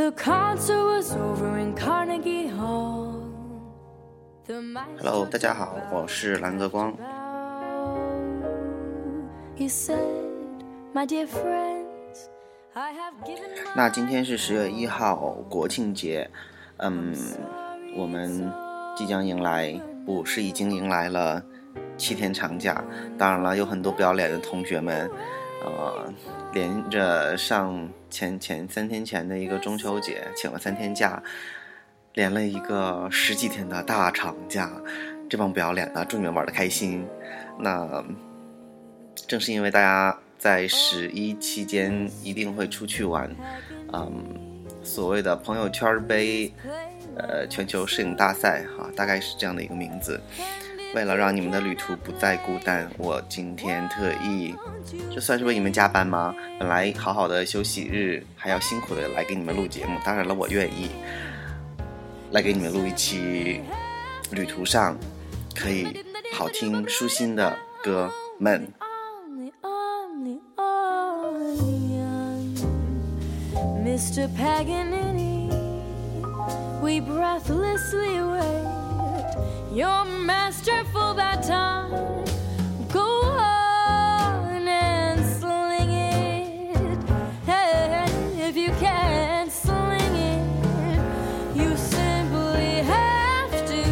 The concert was over in Carnegie Hall. The Hello，大家好，我是蓝泽光。He said, My dear friends, I have given my 那今天是十月一号，国庆节，嗯，我们即将迎来，不是已经迎来了七天长假。当然了，有很多不要脸的同学们，呃，连着上前前三天前的一个中秋节，请了三天假，连了一个十几天的大长假。这帮不要脸的，祝你们玩的开心。那正是因为大家在十一期间一定会出去玩，嗯，所谓的朋友圈杯，呃，全球摄影大赛哈、大概是这样的一个名字。为了让你们的旅途不再孤单，我今天特意，这算是为你们加班吗？本来好好的休息日，还要辛苦的来给你们录节目。当然了，我愿意来给你们录一期旅途上可以好听舒心的歌们。we breathlessly wait. You're masterful baton. Go on and sling it. Hey, if you can't sling it, you simply have to.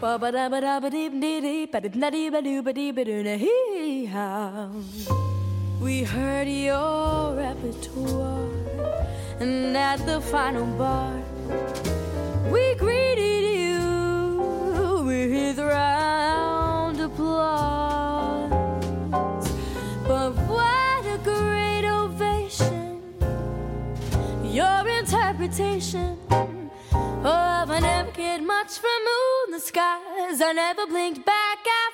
Ba ba da ba da ba dee dee dee ba dee ba doo ba dee ba doo na hee. We heard your repertoire, and at the final bar, we greeted round applause. But what a great ovation! Your interpretation Oh, I never cared much for moon, the skies. I never blinked back at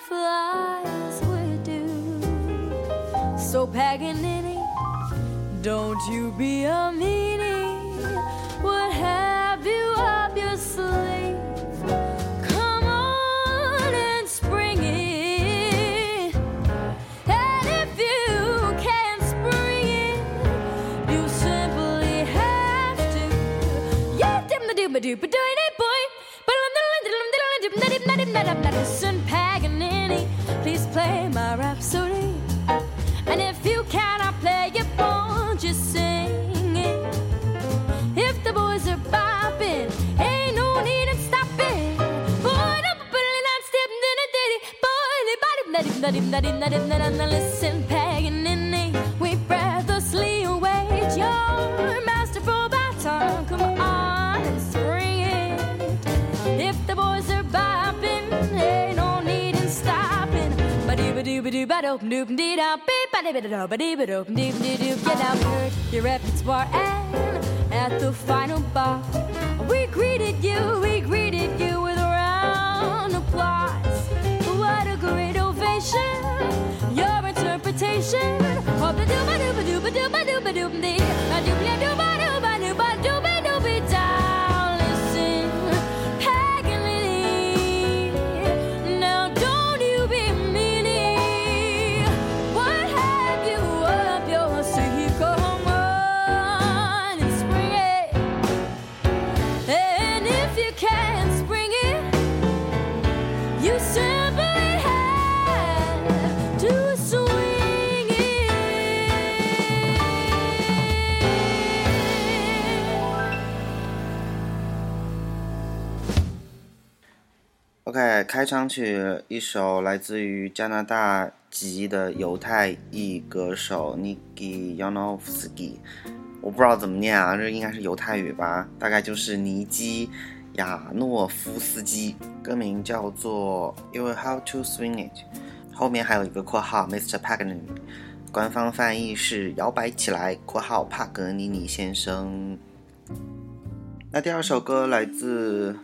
fireflies would do. So Paganini, don't you be a meanie. Dim the doom a doop a doing it, boy. But Listen, Paganini, please play my rhapsody. And if you cannot play it, won't sing it? If the boys are bopping, ain't no need in stopping. Boy, don't put it on step, then a ditty. Boy, listen, Paganini, ba doop doop dee da beep ba dee da ba dee ba doop dee dee doop get out heard your repertoire and at the final bar we greeted you we greeted you with a round of applause what a great ovation your interpretation of the doop ba doop ba doop ba doop ba doop dee da doop dee doop 开场曲一首来自于加拿大籍的犹太裔歌手 Niki Yanovsky，我不知道怎么念啊，这应该是犹太语吧，大概就是尼基亚诺夫斯基，歌名叫做 You Have to Swing It，后面还有一个括号 Mr. Paganini，官方翻译是摇摆起来（括号帕格尼尼先生）。那第二首歌来自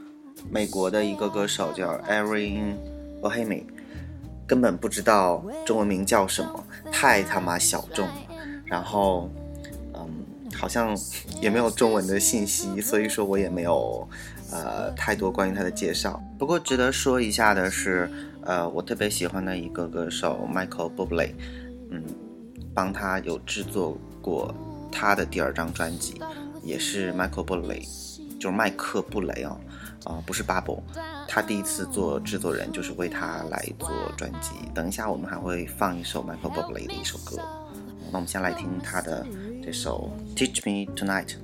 美国的一个歌手叫 Erin Bohemi，根本不知道中文名叫什么，太他妈小众了。然后，嗯，好像也没有中文的信息，所以说我也没有呃太多关于他的介绍。不过值得说一下的是，呃，我特别喜欢的一个歌手 Michael Bublé，嗯，帮他有制作过他的第二张专辑，也是 Michael 布雷，就是麦克布雷哦啊，不是 Bubble，他第一次做制作人就是为他来做专辑。等一下我们还会放一首 Michael 布雷的一首歌，那我们先来听他的这首 Teach Me Tonight。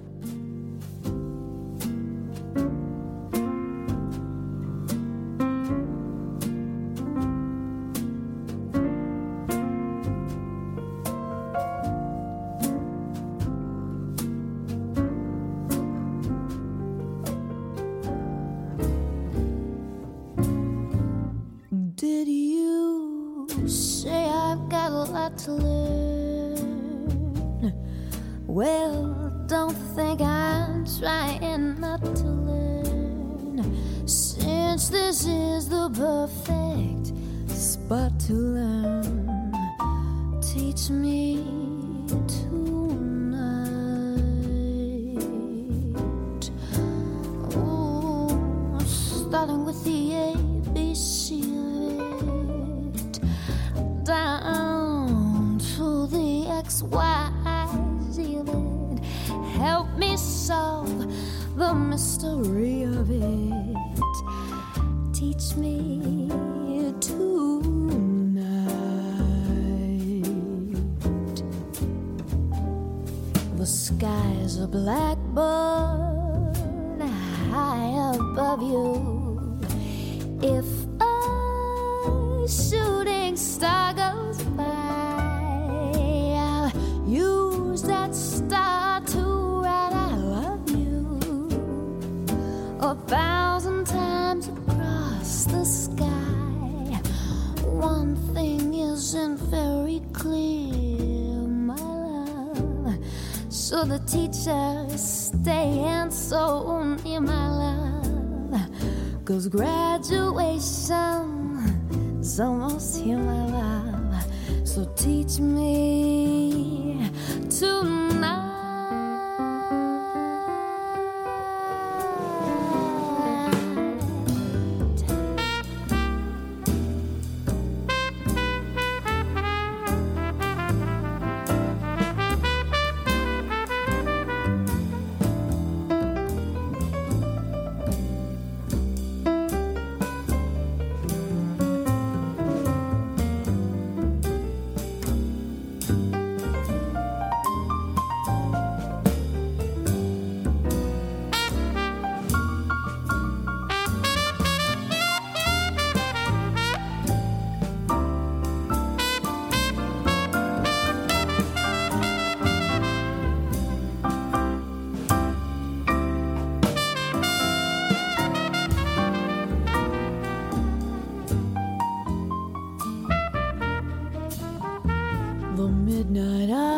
Starting with the ABC of it, down to the XYZ of it. Help me solve the mystery of it. Teach me tonight. The sky's a blackbird high above you. Teachers staying so near my love. Cause graduation's almost here, my love. So teach me tonight. Midnight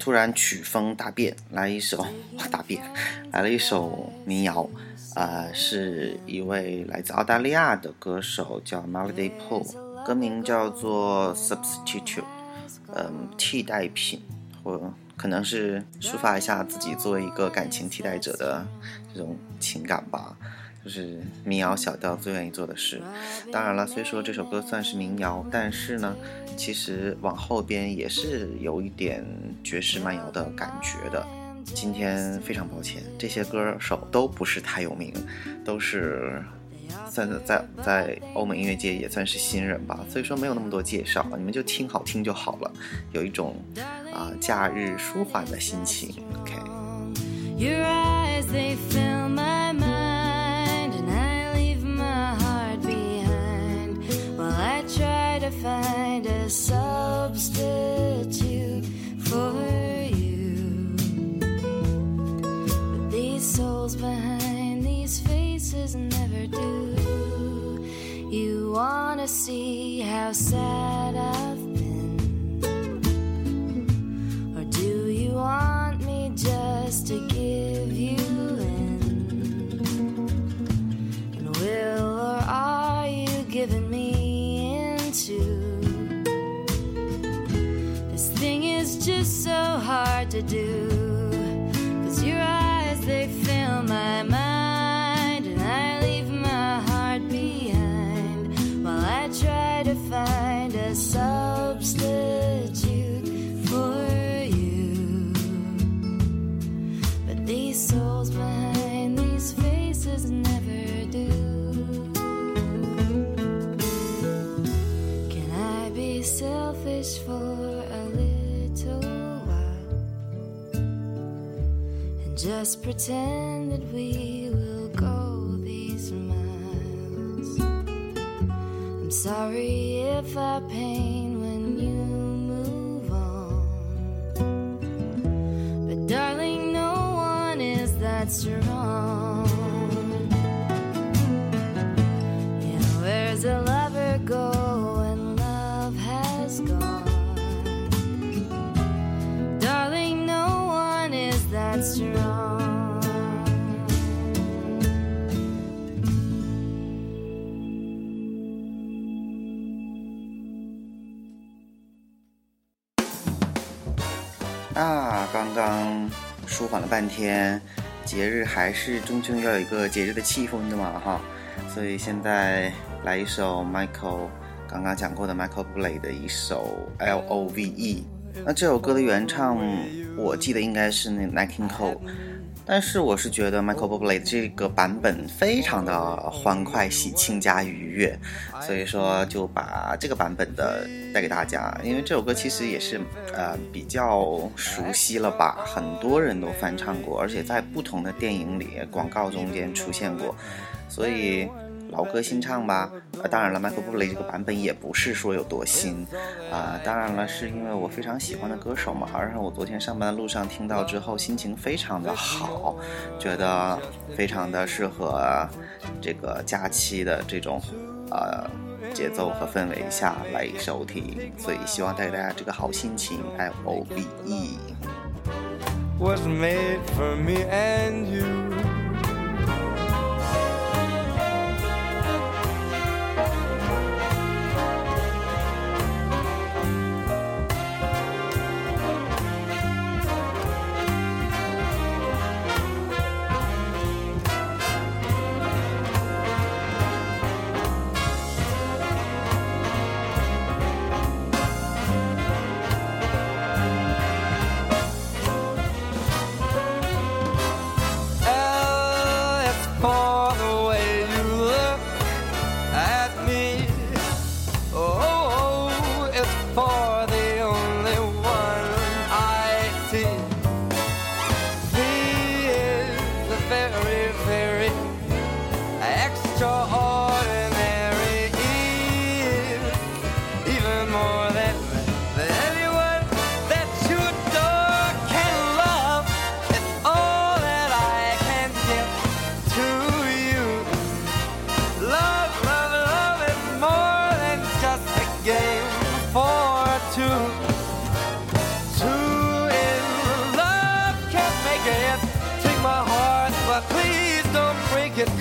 突然曲风大变，来一首 大变，来了一首民谣，呃，是一位来自澳大利亚的歌手，叫 Melody Paul，歌名叫做 Substitute，嗯，替代品，或可能是抒发一下自己作为一个感情替代者的这种情感吧。就是民谣小调最愿意做的事。当然了，虽说这首歌算是民谣，但是呢，其实往后边也是有一点爵士慢摇的感觉的。今天非常抱歉，这些歌手都不是太有名，都是算在在欧美音乐界也算是新人吧，所以说没有那么多介绍，你们就听好听就好了，有一种啊假日舒缓的心情。OK。Find a substitute for you. But these souls behind these faces never do. You wanna see how sad I've been? Or do you want me just to to do. Pretend 缓了半天，节日还是终究要有一个节日的气氛的嘛，哈，所以现在来一首 Michael。刚刚讲过的 Michael Bublé 的一首 L O V E，那这首歌的原唱我记得应该是那 Nat King Cole，但是我是觉得 Michael Bublé 这个版本非常的欢快、喜庆加愉悦，所以说就把这个版本的带给大家。因为这首歌其实也是呃比较熟悉了吧，很多人都翻唱过，而且在不同的电影里、广告中间出现过，所以。老歌新唱吧，呃，当然了，迈克布雷这个版本也不是说有多新，啊，当然了，是因为我非常喜欢的歌手嘛，而且我昨天上班的路上听到之后，心情非常的好，觉得非常的适合这个假期的这种呃节奏和氛围下来收听，所以希望带给大家这个好心情。L O V E。Was made for me and you.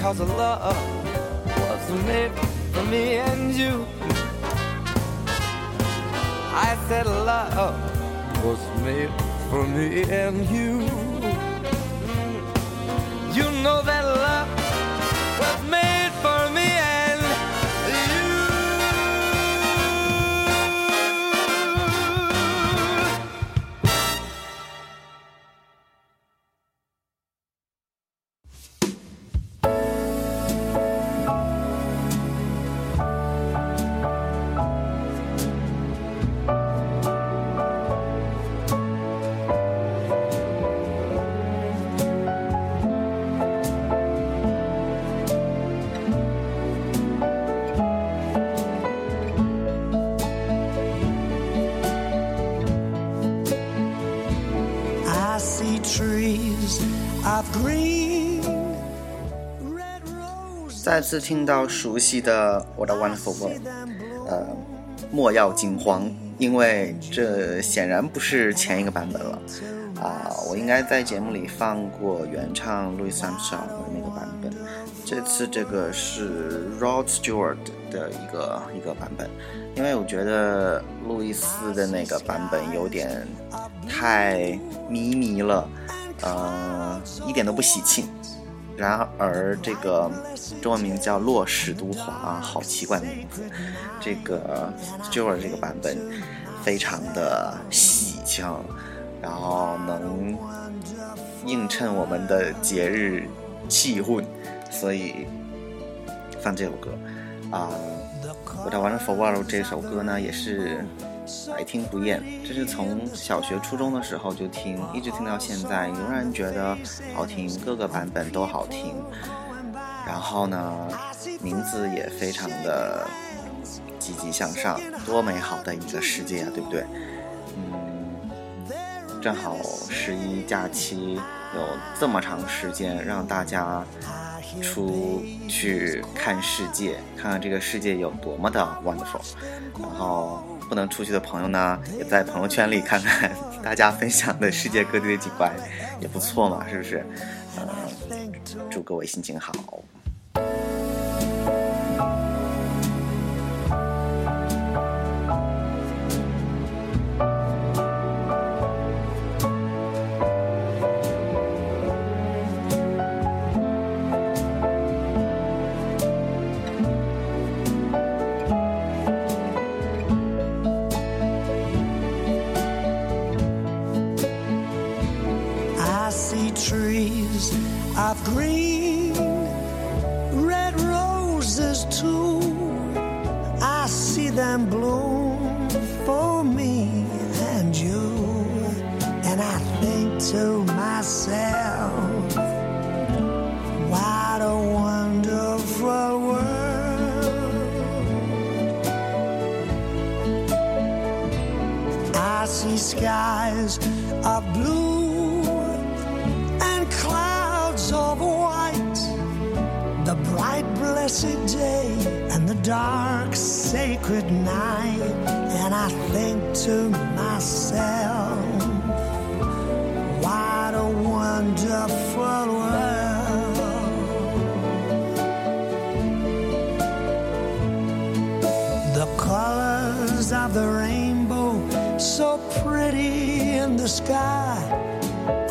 Cause love was made for me and you. I said love was made for me and you. You know that love 次听到熟悉的《我的 Wonderful World》，呃，莫要惊慌，因为这显然不是前一个版本了。啊、我应该在节目里放过原唱 Louis Samson 的那个版本，这次这个是 Rod Stewart 的一个一个版本，因为我觉得路易斯的那个版本有点太迷迷了，呃，一点都不喜庆。然而，这个中文名叫洛史都华啊，好奇怪的名字。这个 Stewart 这个版本非常的喜庆，然后能映衬我们的节日气氛，所以放这首歌啊。我的 Wonderful World 这首歌呢，也是百听不厌，这是从小学、初中的时候就听，一直听到现在，仍然觉得好听，各个版本都好听。然后呢，名字也非常的积极向上，多美好的一个世界啊，对不对？嗯，正好十一假期有这么长时间，让大家出去看世界，看看这个世界有多么的 wonderful。然后不能出去的朋友呢，也在朋友圈里看看 大家分享的世界各地的景观，也不错嘛，是不是？嗯，祝各位心情好。The bright, blessed day and the dark, sacred night. And I think to myself, what a wonderful world. The colors of the rainbow, so pretty in the sky,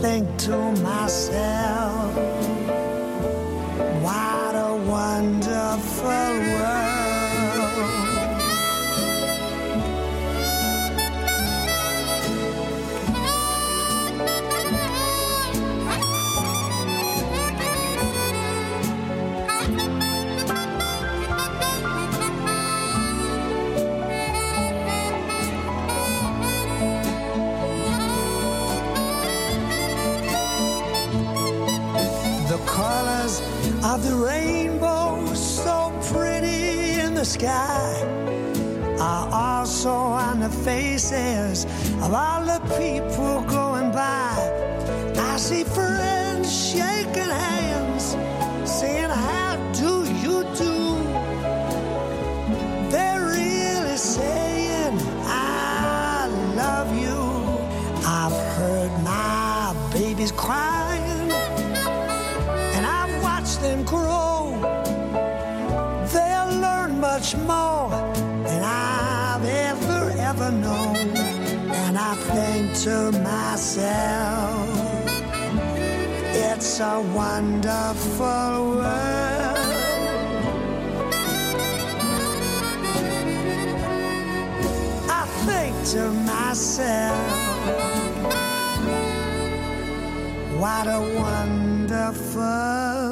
think to myself, grow. They'll learn much more than I've ever, ever known. And I think to myself, it's a wonderful world. I think to myself, what a wonderful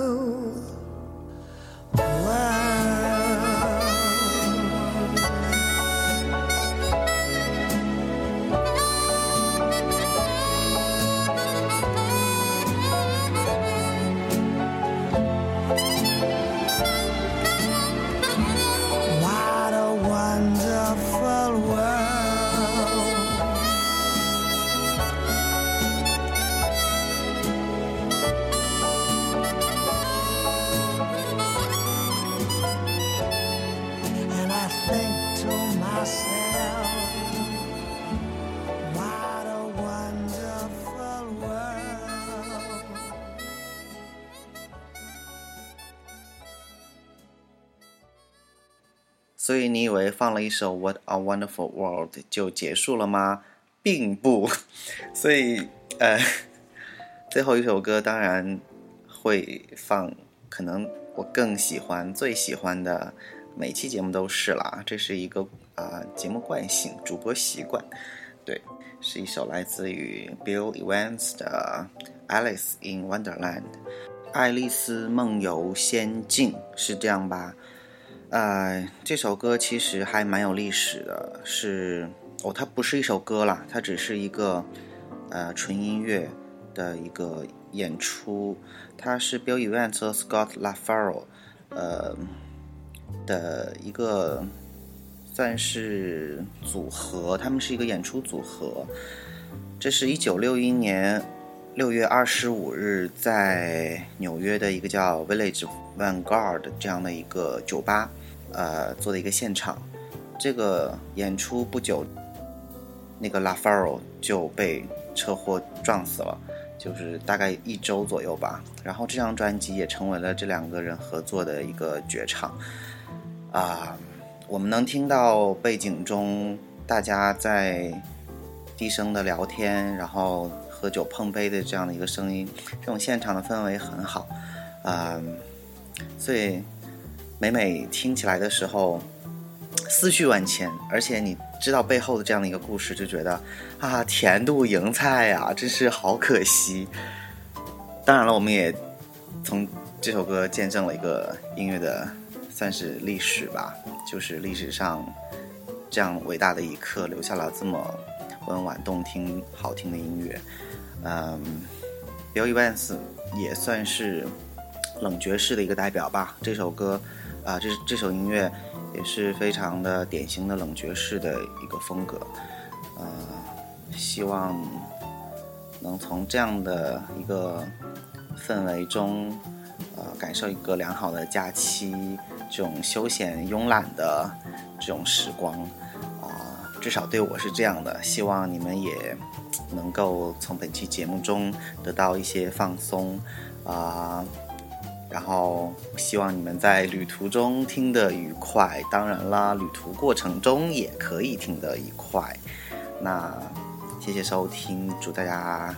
所以你以为放了一首《What a Wonderful World》就结束了吗？并不。所以呃，最后一首歌当然会放，可能我更喜欢、最喜欢的，每期节目都是啦。这是一个啊、呃节目惯性、主播习惯。对，是一首来自于 Bill Evans 的《Alice in Wonderland》，《爱丽丝梦游仙境》是这样吧？呃，这首歌其实还蛮有历史的，是哦，它不是一首歌啦，它只是一个呃纯音乐的一个演出，它是 Bill Evans 和 Scott LaFaro 呃的一个算是组合，他们是一个演出组合。这是一九六一年六月二十五日在纽约的一个叫 Village Vanguard 这样的一个酒吧，呃，做的一个现场。这个演出不久，那个拉法尔就被车祸撞死了，就是大概一周左右吧。然后这张专辑也成为了这两个人合作的一个绝唱。啊、我们能听到背景中大家在低声的聊天，然后喝酒碰杯的这样的一个声音，这种现场的氛围很好，啊，所以每每听起来的时候，思绪万千，而且你知道背后的这样的一个故事，就觉得啊，甜度赢菜呀、真是好可惜。当然了，我们也从这首歌见证了一个音乐的算是历史吧，就是历史上这样伟大的一刻，留下了这么温婉动听、好听的音乐。嗯，Bill Evans 也算是冷爵士的一个代表吧。这首歌啊、这这首音乐也是非常的典型的冷爵士的一个风格。呃，希望能从这样的一个氛围中，呃，感受一个良好的假期，这种休闲慵懒的这种时光，啊、至少对我是这样的。希望你们也能够从本期节目中得到一些放松，啊、然后希望你们在旅途中听得愉快，当然啦，旅途过程中也可以听得愉快。那谢谢收听，祝大家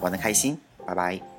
玩得开心，拜拜。